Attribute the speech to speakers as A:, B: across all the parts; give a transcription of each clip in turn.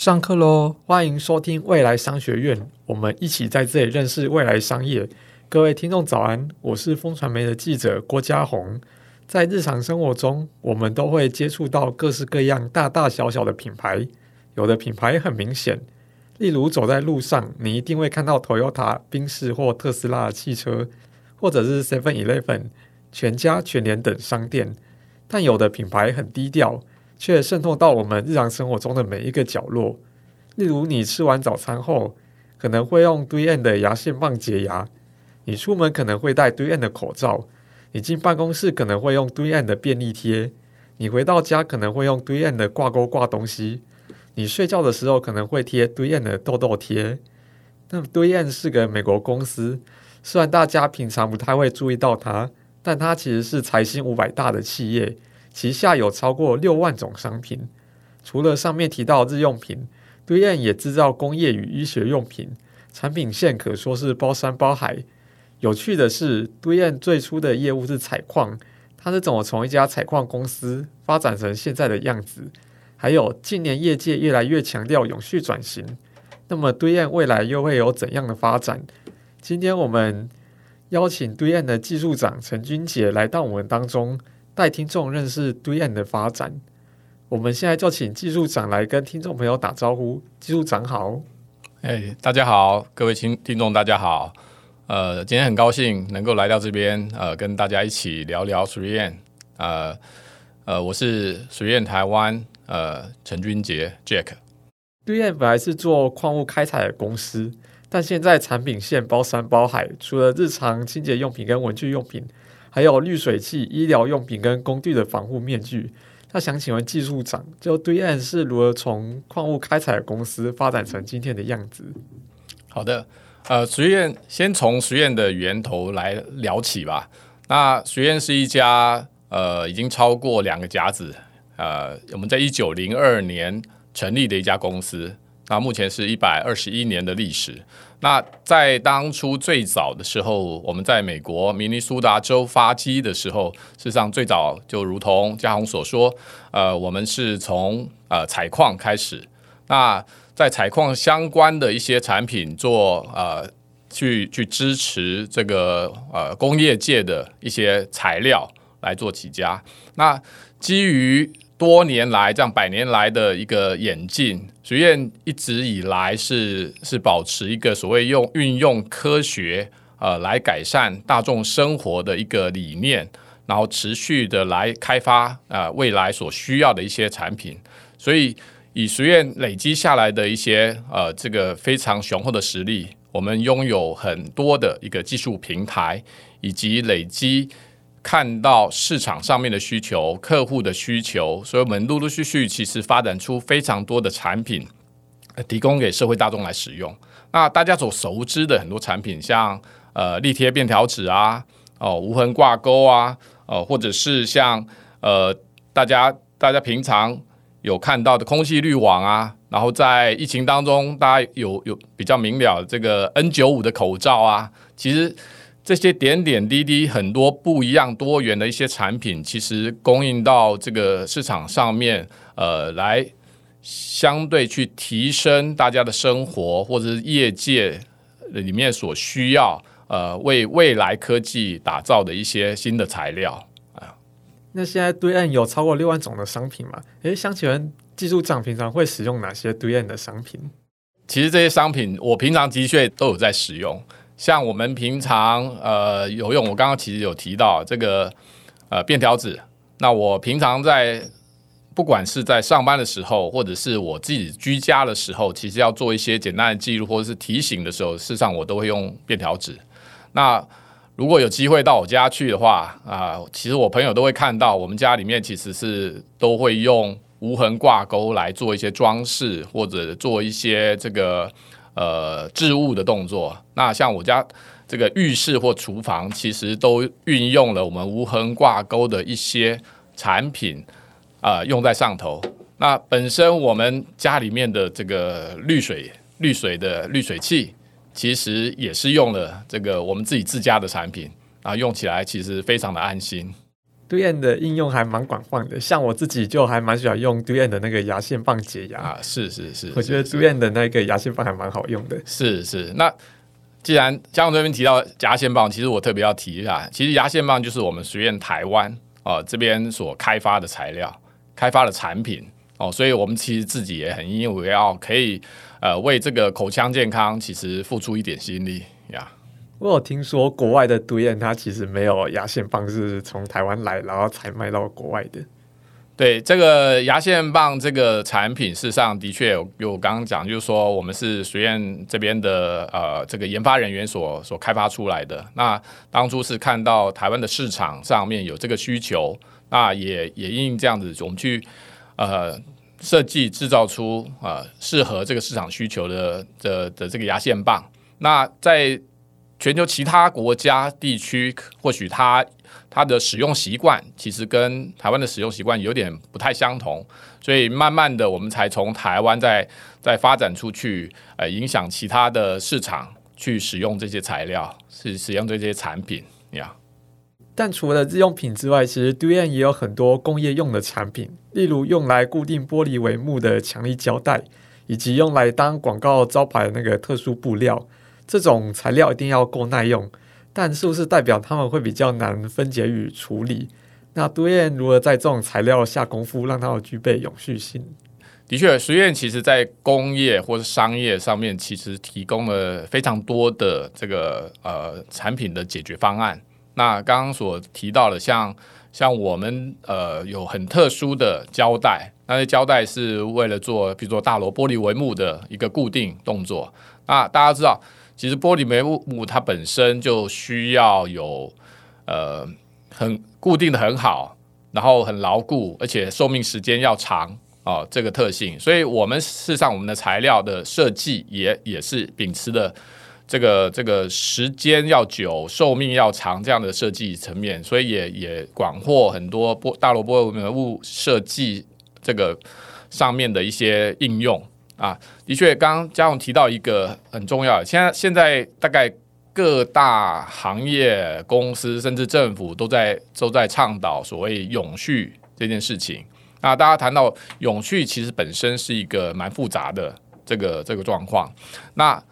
A: 上课喽！欢迎收听未来商学院，我们一起在这里认识未来商业。各位听众早安，我是风传媒的记者郭家宏。在日常生活中，我们都会接触到各式各样大大小小的品牌，有的品牌很明显，例如走在路上，你一定会看到 Toyota、宾士或特斯拉的汽车，或者是 Seven Eleven、全家、全联等商店。但有的品牌很低调。却渗透到我们日常生活中的每一个角落。例如，你吃完早餐后，可能会用 3M 的牙线棒洁牙；你出门可能会戴 3M 的口罩；你进办公室可能会用 3M 的便利贴；你回到家可能会用 3M 的挂钩挂东西；你睡觉的时候可能会贴 3M 的痘痘贴。那么，3M 是个美国公司，虽然大家平常不太会注意到它，但它其实是财新五百大的企业。旗下有超过六万种商品，除了上面提到日用品，3M 也制造工业与医学用品，产品线可说是包山包海。有趣的是，3M 最初的业务是采矿，它是怎么从一家采矿公司发展成现在的样子？还有近年业界越来越强调永续转型，那么 3M 未来又会有怎样的发展？今天我们邀请 3M 的技术长陈君杰来到我们当中。带听众认识 3M 的发展，我们现在就请技术长来跟听众朋友打招呼。技术长好，
B: 哎，大家好，各位听听众大家好，呃，今天很高兴能够来到这边，呃，跟大家一起聊聊 3M，呃，呃，我是 3M 台湾，呃，陈君杰 Jack。
A: 3M 本来是做矿物开采的公司，但现在产品线包山包海，除了日常清洁用品跟文具用品。还有滤水器、医疗用品跟工具的防护面具。那想请问技术长，就对岸是如何从矿物开采公司发展成今天的样子？
B: 好的，呃，3M 先从 3M 的源头来聊起吧。那 3M 是一家呃已经超过两个甲子，呃，我们在一九零二年成立的一家公司。那目前是一百二十一年的历史。那在当初最早的时候，我们在美国明尼苏达州发机的时候，事实上最早就如同家宏所说，呃，我们是从呃采矿开始。那在采矿相关的一些产品做呃去去支持这个呃工业界的一些材料来做起家。那基于多年来这样百年来的一个演进学院一直以来是是保持一个所谓用运用科学呃来改善大众生活的一个理念，然后持续的来开发呃未来所需要的一些产品。所以以学院累积下来的一些呃这个非常雄厚的实力，我们拥有很多的一个技术平台，以及累积。看到市场上面的需求、客户的需求，所以我们陆陆续续其实发展出非常多的产品，提供给社会大众来使用。那大家所熟知的很多产品，像呃立贴便条纸啊，哦无痕挂钩啊，哦或者是像呃大家大家平常有看到的空气滤网啊，然后在疫情当中，大家有有比较明了这个 N 九五的口罩啊，其实。这些点点滴滴，很多不一样、多元的一些产品，其实供应到这个市场上面，呃，来相对去提升大家的生活，或者是业界里面所需要，呃，为未来科技打造的一些新的材料啊。
A: 那现在对岸有超过六万种的商品嘛？诶，想请问技术长平常会使用哪些对岸的商品？
B: 其实这些商品我平常的确都有在使用。像我们平常呃有用，我刚刚其实有提到这个呃便条纸。那我平常在不管是在上班的时候，或者是我自己居家的时候，其实要做一些简单的记录或者是提醒的时候，事实上我都会用便条纸。那如果有机会到我家去的话啊、其实我朋友都会看到，我们家里面其实是都会用无痕挂钩来做一些装饰，或者做一些这个。呃，置物的动作，那像我家这个浴室或厨房，其实都运用了我们无痕挂钩的一些产品，啊、用在上头。那本身我们家里面的这个滤水、滤水的滤水器，其实也是用了这个我们自己自家的产品啊，用起来其实非常的安心。
A: ，DUYEN 的应用还蛮广泛的，像我自己就还蛮喜欢用 DUYEN 的那个牙线棒洁牙
B: 啊，是是是，
A: 我觉得 DUYEN 的那个牙线棒还蛮好用的。
B: 是是，那既然江总这边提到牙线棒，其实我特别要提一下，其实牙线棒就是我们学院台湾啊、呃、这边所开发的材料、开发的产品哦，所以我们其实自己也很因为要，可以呃为这个口腔健康其实付出一点心力呀。
A: 我有听说国外的 DUYEN 它其实没有牙线棒是从台湾来，然后才卖到国外的。
B: 对，这个牙线棒这个产品，事实上的确有有刚刚讲，就是说我们是学院这边的呃这个研发人员所所开发出来的。那当初是看到台湾的市场上面有这个需求，那也也因这样子，我们去呃设计制造出呃适合这个市场需求的的的这个牙线棒。那在全球其他国家地区，或许它它的使用习惯其实跟台湾的使用习惯有点不太相同，所以慢慢的我们才从台湾再再发展出去，呃，影响其他的市场去使用这些材料，是使用这些产品呀。
A: 但除了日用品之外，其实 DUYEN 也有很多工业用的产品，例如用来固定玻璃帷幕的强力胶带，以及用来当广告招牌的那个特殊布料。这种材料一定要够耐用，但是不是代表它们会比较难分解与处理？那 DUYEN 如何在这种材料下功夫，让它们具备永续性？
B: 的确，实验其实在工业或是商业上面，其实提供了非常多的这个呃产品的解决方案。那刚刚所提到的像，像像我们呃有很特殊的胶带，那些胶带是为了做，比如说大楼玻璃帷幕的一个固定动作。那大家知道。其实玻璃帷幕它本身就需要有呃很固定的很好，然后很牢固，而且寿命时间要长啊、这个特性。所以我们事实上我们的材料的设计也也是秉持的这个这个时间要久、寿命要长这样的设计层面，所以也也广获很多玻大罗玻璃帷幕设计这个上面的一些应用。啊，的确，刚刚嘉荣提到一个很重要的，现在现在大概各大行业公司甚至政府都在都在倡导所谓永续这件事情。那大家谈到永续，其实本身是一个蛮复杂的这个这个状况。那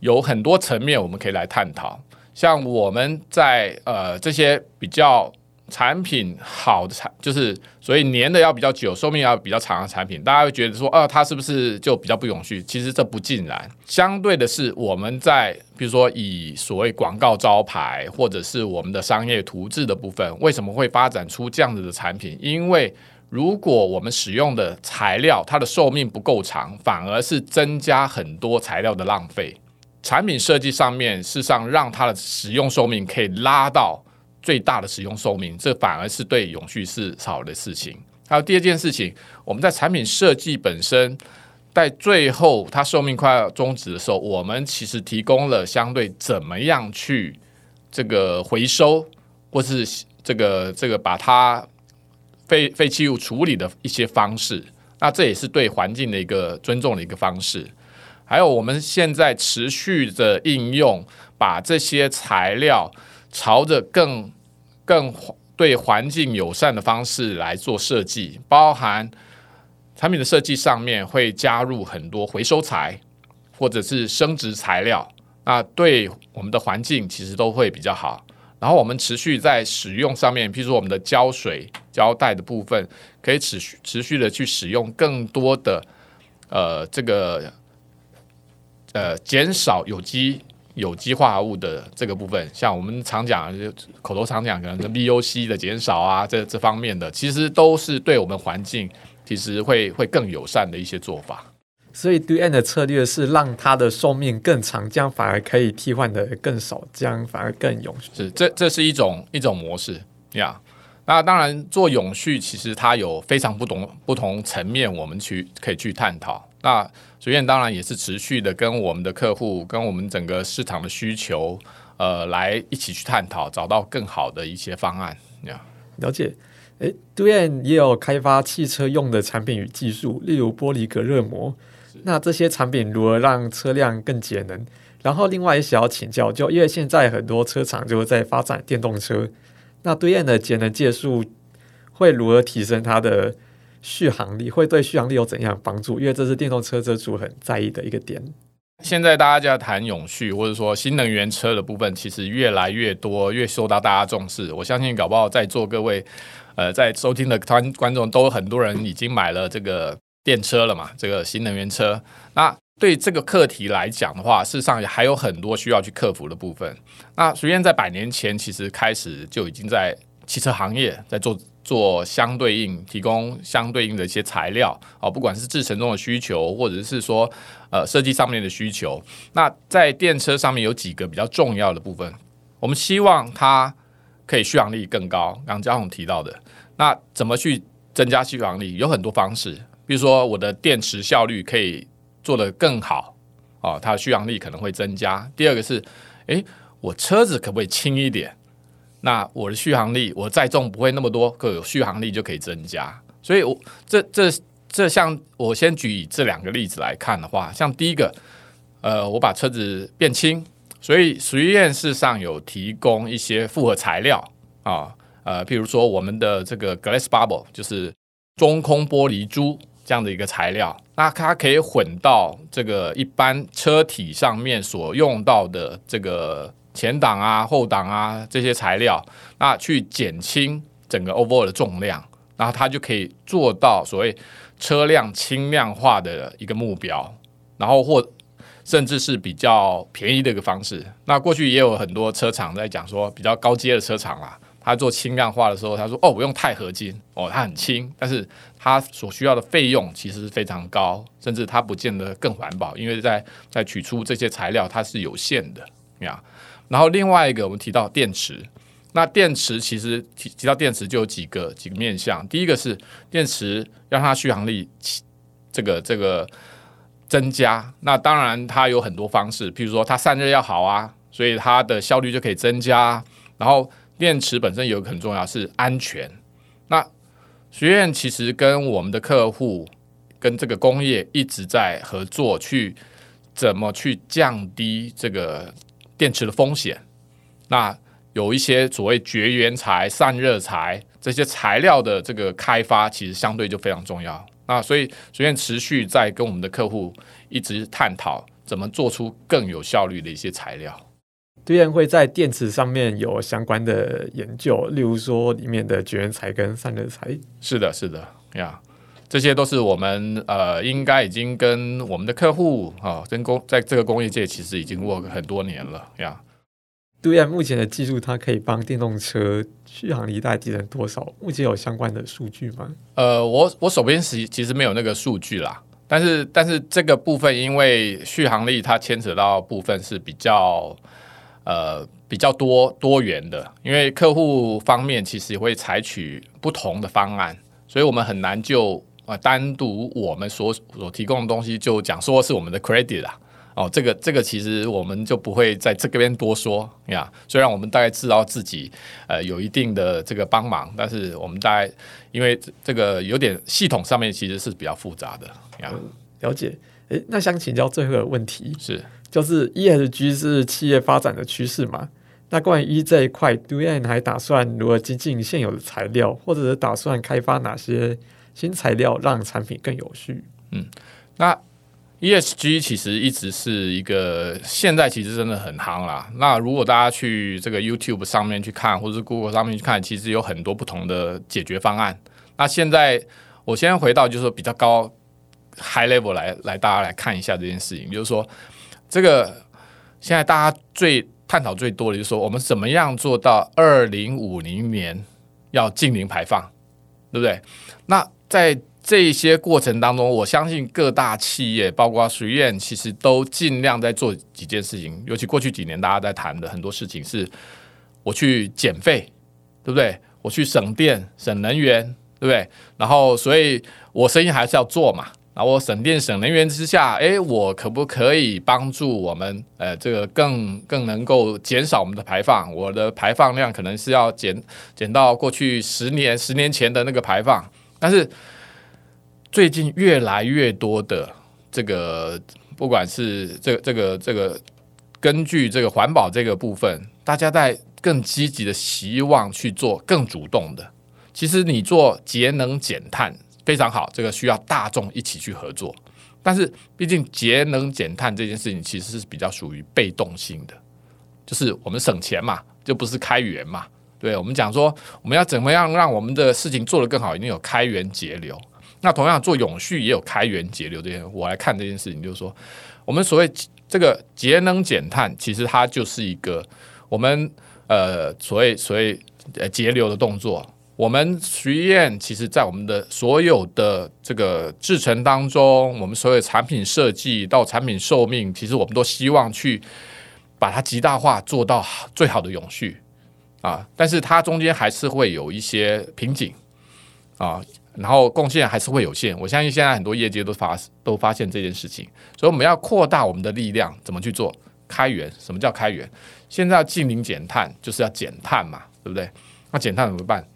B: 有很多层面我们可以来探讨，像我们在呃这些比较。产品好的产就是，所以粘的要比较久，寿命要比较长的产品，大家会觉得说，啊，它是不是就比较不永续？其实这不尽然。相对的是，我们在比如说以所谓广告招牌或者是我们的商业图志的部分，为什么会发展出这样子的产品？因为如果我们使用的材料它的寿命不够长，反而是增加很多材料的浪费。产品设计上面，事实上让它的使用寿命可以拉到。最大的使用寿命，这反而是对永续是好的事情。还有第二件事情，我们在产品设计本身，在最后它寿命快要终止的时候，我们其实提供了相对怎么样去这个回收，或是这个这个把它废废弃物处理的一些方式。那这也是对环境的一个尊重的一个方式。还有我们现在持续的应用，把这些材料朝着更更对环境友善的方式来做设计，包含产品的设计上面会加入很多回收材或者是生殖材料，那对我们的环境其实都会比较好。然后我们持续在使用上面，譬如说我们的胶水、胶带的部分，可以持续持续的去使用更多的呃这个呃减少有机。有机化合物的这个部分，像我们常讲，就口头常讲，可能 VOC 的减少啊，这这方面的，其实都是对我们环境其实会会更友善的一些做法。
A: 所以 DUYEN 的策略是让它的寿命更长，这样反而可以替换的更少，这样反而更永续。
B: 是，这这是一种一种模式呀。Yeah. 那当然做永续，其实它有非常不同不同层面，我们去可以去探讨。那学院当然也是持续的跟我们的客户，跟我们整个市场的需求，呃，来一起去探讨，找到更好的一些方案。呀，
A: 了解。诶，DUYEN 也有开发汽车用的产品与技术，例如玻璃隔热膜。那这些产品如何让车辆更节能？然后另外也想要请教，就因为现在很多车厂就在发展电动车，那 DUYEN 的节能技术会如何提升它的续航力？会对续航力有怎样帮助？因为这是电动车车主很在意的一个点。
B: 现在大家就在谈永续，或者说新能源车的部分，其实越来越多，越受到大家重视。我相信搞不好在座各位，呃，在收听的观观众都很多人已经买了这个电车了嘛，这个新能源车。那对这个课题来讲的话，事实上还有很多需要去克服的部分。那实验在百年前其实开始就已经在汽车行业在做。做相对应，提供相对应的一些材料啊，不管是制程中的需求，或者是说呃设计上面的需求。那在电车上面有几个比较重要的部分，我们希望它可以续航力更高。刚刚嘉宏提到的，那怎么去增加续航力？有很多方式，比如说我的电池效率可以做得更好啊，它的续航力可能会增加。第二个是，诶，我车子可不可以轻一点？那我的续航力，我载重不会那么多，可有续航力就可以增加。所以我，这这这像我先举这两个例子来看的话，像第一个，呃，我把车子变轻，所以实验室上有提供一些复合材料啊，呃，譬如说我们的这个 glass bubble，就是中空玻璃珠这样的一个材料，那它可以混到这个一般车体上面所用到的这个。前挡啊、后挡啊这些材料，那去减轻整个 over 的重量，然后它就可以做到所谓车辆轻量化的一个目标，然后或甚至是比较便宜的一个方式。那过去也有很多车厂在讲说，比较高阶的车厂啦，他做轻量化的时候，他说：“哦，我用钛合金，哦，它很轻，但是它所需要的费用其实是非常高，甚至它不见得更环保，因为在在取出这些材料它是有限的呀。”然后另外一个，我们提到电池，那电池其实提提到电池就有几个几个面向。第一个是电池让它续航力这个这个增加，那当然它有很多方式，譬如说它散热要好啊，所以它的效率就可以增加。然后电池本身有个很重要是安全。那学院其实跟我们的客户跟这个工业一直在合作，去怎么去降低这个。电池的风险，那有一些所谓绝缘材、散热材这些材料的这个开发，其实相对就非常重要。那所以学院持续在跟我们的客户一直探讨怎么做出更有效率的一些材料。
A: 对，会在电池上面有相关的研究，例如说里面的绝缘材跟散热材。
B: 是的，是的，呀。这些都是我们呃，应该已经跟我们的客户啊，跟工在这个工业界其实已经 work 很多年了呀。
A: 对啊，目前的技术它可以帮电动车续航力大概提升多少？目前有相关的数据吗？
B: 呃，我我手边是其实没有那个数据啦，但是但是这个部分因为续航力它牵扯到部分是比较呃比较多多元的，因为客户方面其实也会采取不同的方案，所以我们很难就。啊，单独我们所所提供的东西就讲说是我们的 credit 啦。哦，这个这个其实我们就不会在这个边多说呀。虽然我们大概知道自己呃有一定的这个帮忙，但是我们大概因为这个有点系统上面其实是比较复杂的呀。
A: 了解。诶，那想请教最后一个问题
B: 是，
A: 就是 ESG 是企业发展的趋势嘛？那关于 E 这一块，Duane 还打算如何精进现有的材料，或者是打算开发哪些？新材料让产品更有序。
B: 嗯，那 ESG 其实一直是一个现在其实真的很夯啦。那如果大家去这个 YouTube 上面去看，或者是 Google 上面去看，其实有很多不同的解决方案。那现在我先回到就是说比较高 High Level 来来大家来看一下这件事情，就是说这个现在大家最探讨最多的就是说我们怎么样做到二零五零年要净零排放，对不对？那在这一些过程当中，我相信各大企业，包括学院，其实都尽量在做几件事情。尤其过去几年大家在谈的很多事情，是我去减费，对不对？我去省电、省能源，对不对？然后，所以我生意还是要做嘛。然后我省电、省能源之下，诶，我可不可以帮助我们？呃，这个更更能够减少我们的排放？我的排放量可能是要减减到过去十年、十年前的那个排放。但是最近越来越多的这个，不管是这个这个这个，根据这个环保这个部分，大家在更积极的希望去做更主动的。其实你做节能减碳非常好，这个需要大众一起去合作。但是毕竟节能减碳这件事情其实是比较属于被动性的，就是我们省钱嘛，就不是开源嘛。对，我们讲说我们要怎么样让我们的事情做得更好，一定有开源节流。那同样做永续也有开源节流这件，我来看这件事情，就是说我们所谓这个节能减碳，其实它就是一个我们呃所谓所谓呃节流的动作。我们徐燕其实在我们的所有的这个制程当中，我们所有产品设计到产品寿命，其实我们都希望去把它极大化，做到最好的永续啊。但是它中间还是会有一些瓶颈啊。然后贡献还是会有限，我相信现在很多业界都发都发现这件事情，所以我们要扩大我们的力量，怎么去做开源？什么叫开源？现在要净零减碳，就是要减碳嘛，对不对？那减碳怎么办？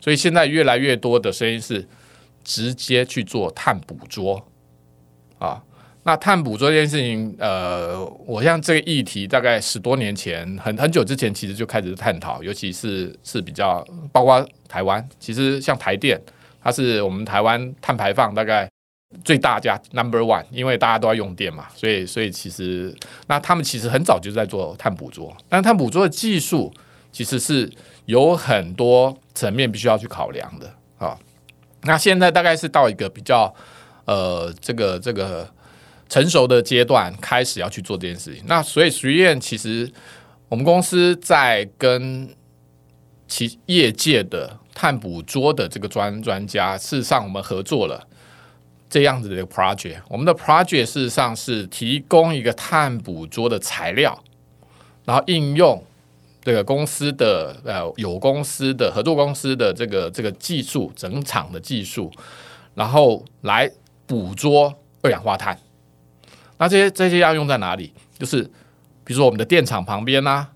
B: 所以现在越来越多的声音是直接去做碳捕捉啊。那碳捕捉这件事情，呃，我像这个议题，大概十多年前，很很久之前，其实就开始探讨，尤其是是比较包括台湾，其实像台电。它是我们台湾碳排放大概最大家 number one，因为大家都要用电嘛，所以所以其实那他们其实很早就在做碳捕捉，但碳捕捉的技术其实是有很多层面必须要去考量的啊。那现在大概是到一个比较呃这个这个成熟的阶段，开始要去做这件事情。那所以徐燕其实我们公司在跟其业界的。碳捕捉的这个专专家，事实上我们合作了这样子的一个 project。我们的 project 事实上是提供一个碳捕捉的材料，然后应用这个公司的呃有公司的合作公司的这个这个技术，整厂的技术，然后来捕捉二氧化碳。那这些这些要用在哪里？就是比如说我们的电厂旁边呐、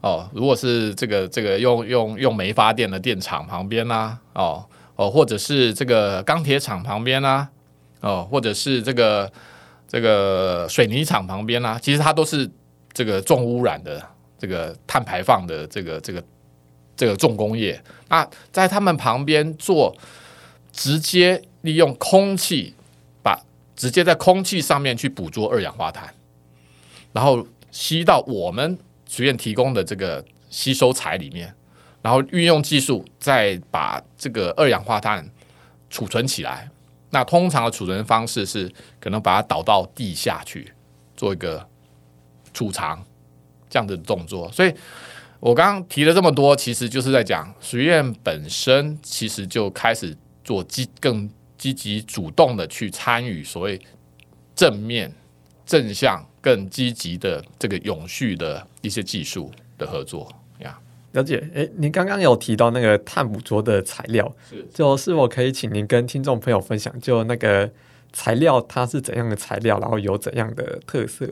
B: 哦，如果是这个这个用用用煤发电的电厂旁边呐、哦哦，或者是这个钢铁厂旁边呐、哦，或者是这个这个水泥厂旁边呐、其实它都是这个重污染的这个碳排放的这个这个这个重工业。那在他们旁边做直接利用空气，直接在空气上面去捕捉二氧化碳，然后吸到我们。学院提供的这个吸收材里面，然后运用技术再把这个二氧化碳储存起来。那通常的储存方式是可能把它导到地下去做一个储藏这样的动作。所以我刚刚提了这么多，其实就是在讲学院本身其实就开始做基更积极主动的去参与所谓正面正向。更积极的这个永续的一些技术的合作呀，
A: 了解。诶，您刚刚有提到那个碳捕捉的材料，是就是否可以请您跟听众朋友分享，就那个材料它是怎样的材料，然后有怎样的特色？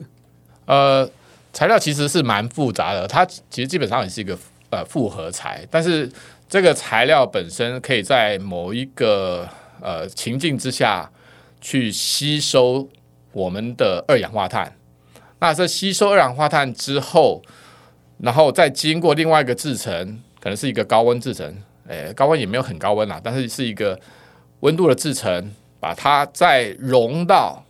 B: 呃，材料其实是蛮复杂的，它其实基本上也是一个呃复合材，但是这个材料本身可以在某一个呃情境之下去吸收我们的二氧化碳。那这吸收二氧化碳之后，然后再经过另外一个制程，可能是一个高温制程，诶，高温也没有很高温啦，但是是一个温度的制程，把它再融到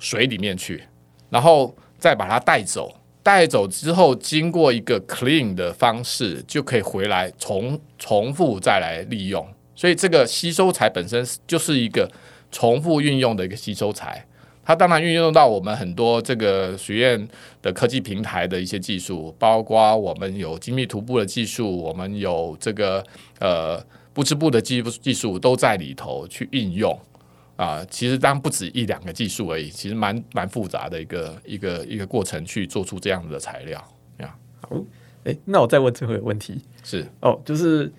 B: 水里面去，然后再把它带走，带走之后经过一个 clean 的方式，就可以回来重重复再来利用。所以这个吸收材本身就是一个重复运用的一个吸收材。它当然运用到我们很多这个学院的科技平台的一些技术，包括我们有精密涂布的技术，我们有这个呃不织布的技技术都在里头去应用啊、呃。其实当然不止一两个技术而已，其实蛮蛮复杂的一个一个一个过程去做出这样子的材料呀。
A: 好，诶，那我再问最后一个问题
B: 是
A: 哦，就是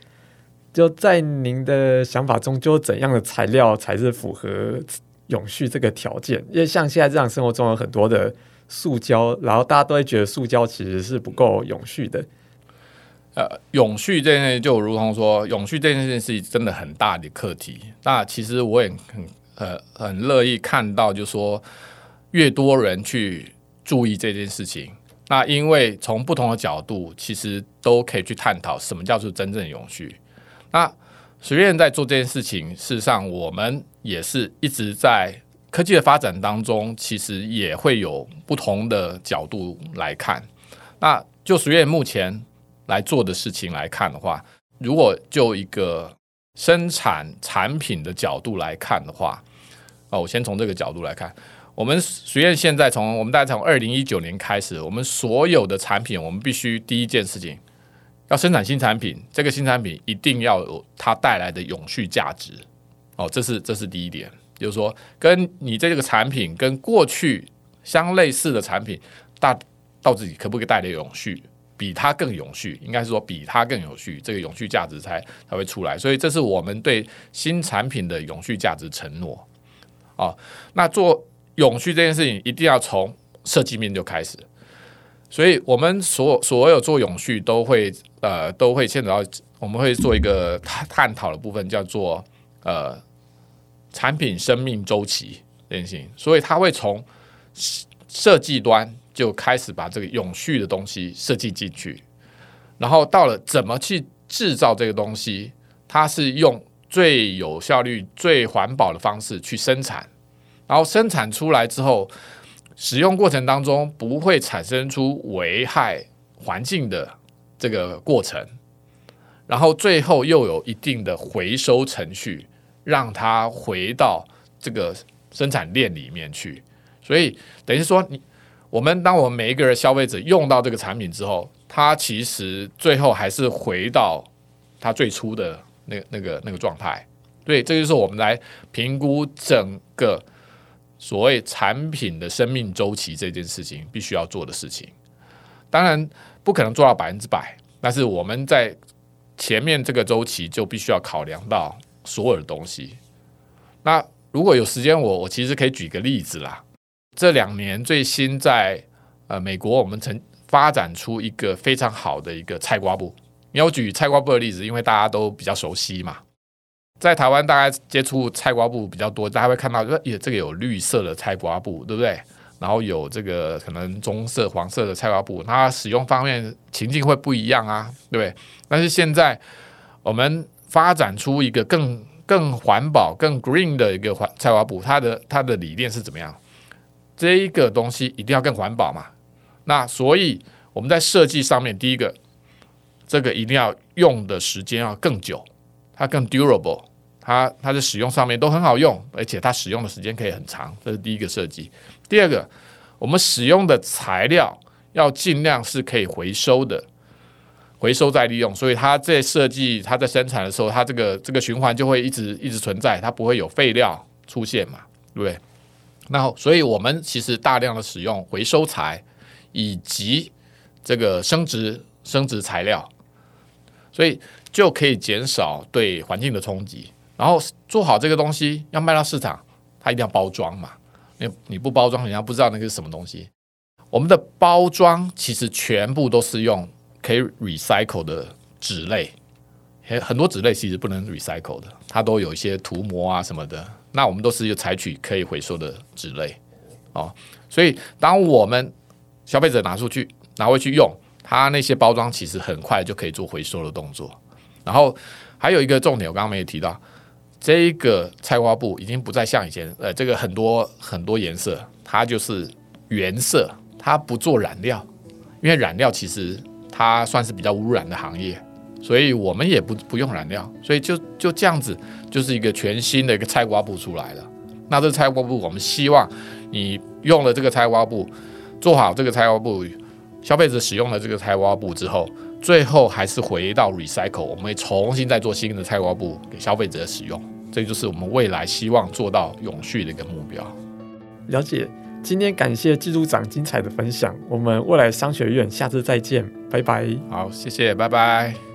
A: 就在您的想法中，就怎样的材料才是符合永续这个条件，因为像现在日常生活中有很多的塑胶，然后大家都会觉得塑胶其实是不够永续的。
B: 呃，永续这件事就如同说，永续这件事是真的很大的课题。那其实我也很呃很乐意看到，就是说越多人去注意这件事情，那因为从不同的角度，其实都可以去探讨什么叫做真正永续。那学院在做这件事情，事实上我们也是一直在科技的发展当中，其实也会有不同的角度来看。那就学院目前来做的事情来看的话，如果就一个生产产品的角度来看的话，哦，我先从这个角度来看。我们学院现在从我们大概从二零一九年开始，我们所有的产品，我们必须第一件事情要生产新产品，这个新产品一定要有它带来的永续价值。哦，这是这是第一点，就是说，跟你这个产品跟过去相类似的产品，大到底可不可以带来永续，比它更永续，应该是说比它更有序，这个永续价值才才会出来。所以，这是我们对新产品的永续价值承诺。哦，那做。永续这件事情一定要从设计面就开始，所以我们所所有做永续都会呃都会牵扯到，我们会做一个探探讨的部分，叫做呃产品生命周期这件事情，所以它会从设计端就开始把这个永续的东西设计进去，然后到了怎么去制造这个东西，它是用最有效率、最环保的方式去生产。然后生产出来之后，使用过程当中不会产生出危害环境的这个过程，然后最后又有一定的回收程序，让它回到这个生产链里面去。所以等于说，你我们当我们每一个人消费者用到这个产品之后，它其实最后还是回到它最初的那个那个那个状态。对，这就是我们来评估整个。所谓产品的生命周期这件事情，必须要做的事情，当然不可能做到百分之百，但是我们在前面这个周期就必须要考量到所有的东西。那如果有时间，我我其实可以举个例子啦。这两年最新在呃美国，我们曾发展出一个非常好的一个菜瓜布。你要举菜瓜布的例子，因为大家都比较熟悉嘛。在台湾，大概接触菜瓜布比较多，大家会看到，说，也这个有绿色的菜瓜布，对不对？然后有这个可能棕色、黄色的菜瓜布，它使用方面情境会不一样啊，对不对？但是现在我们发展出一个更更环保、更 green 的一个环菜瓜布，它的它的理念是怎么样？这一个东西一定要更环保嘛？那所以我们在设计上面，第一个，这个一定要用的时间要更久，它更 durable。它它的使用上面都很好用，而且它使用的时间可以很长，这是第一个设计。第二个，我们使用的材料要尽量是可以回收的，回收再利用。所以它在设计、它在生产的时候，它这个这个循环就会一直一直存在，它不会有废料出现嘛，对不对？那所以我们其实大量的使用回收材以及这个生质生质材料，所以就可以减少对环境的冲击。然后做好这个东西要卖到市场，它一定要包装嘛。你你不包装，人家不知道那个是什么东西。我们的包装其实全部都是用可以 recycle 的纸类，很很多纸类其实不能 recycle 的，它都有一些涂膜啊什么的。那我们都是要采取可以回收的纸类哦。所以当我们消费者拿出去拿回去用，它那些包装其实很快就可以做回收的动作。然后还有一个重点，我刚刚没有提到。这个菜瓜布已经不再像以前，呃，这个很多很多颜色，它就是原色，它不做染料，因为染料其实它算是比较污染的行业，所以我们也不不用染料，所以就就这样子，就是一个全新的一个菜瓜布出来了。那这个菜瓜布，我们希望你用了这个菜瓜布，做好这个菜瓜布，消费者使用了这个菜瓜布之后。最后还是回到 recycle，我们会重新再做新的菜瓜布给消费者使用，这就是我们未来希望做到永续的一个目标。
A: 了解，今天感谢技术长精彩的分享，我们未来商学院下次再见，拜拜。
B: 好，谢谢，拜拜。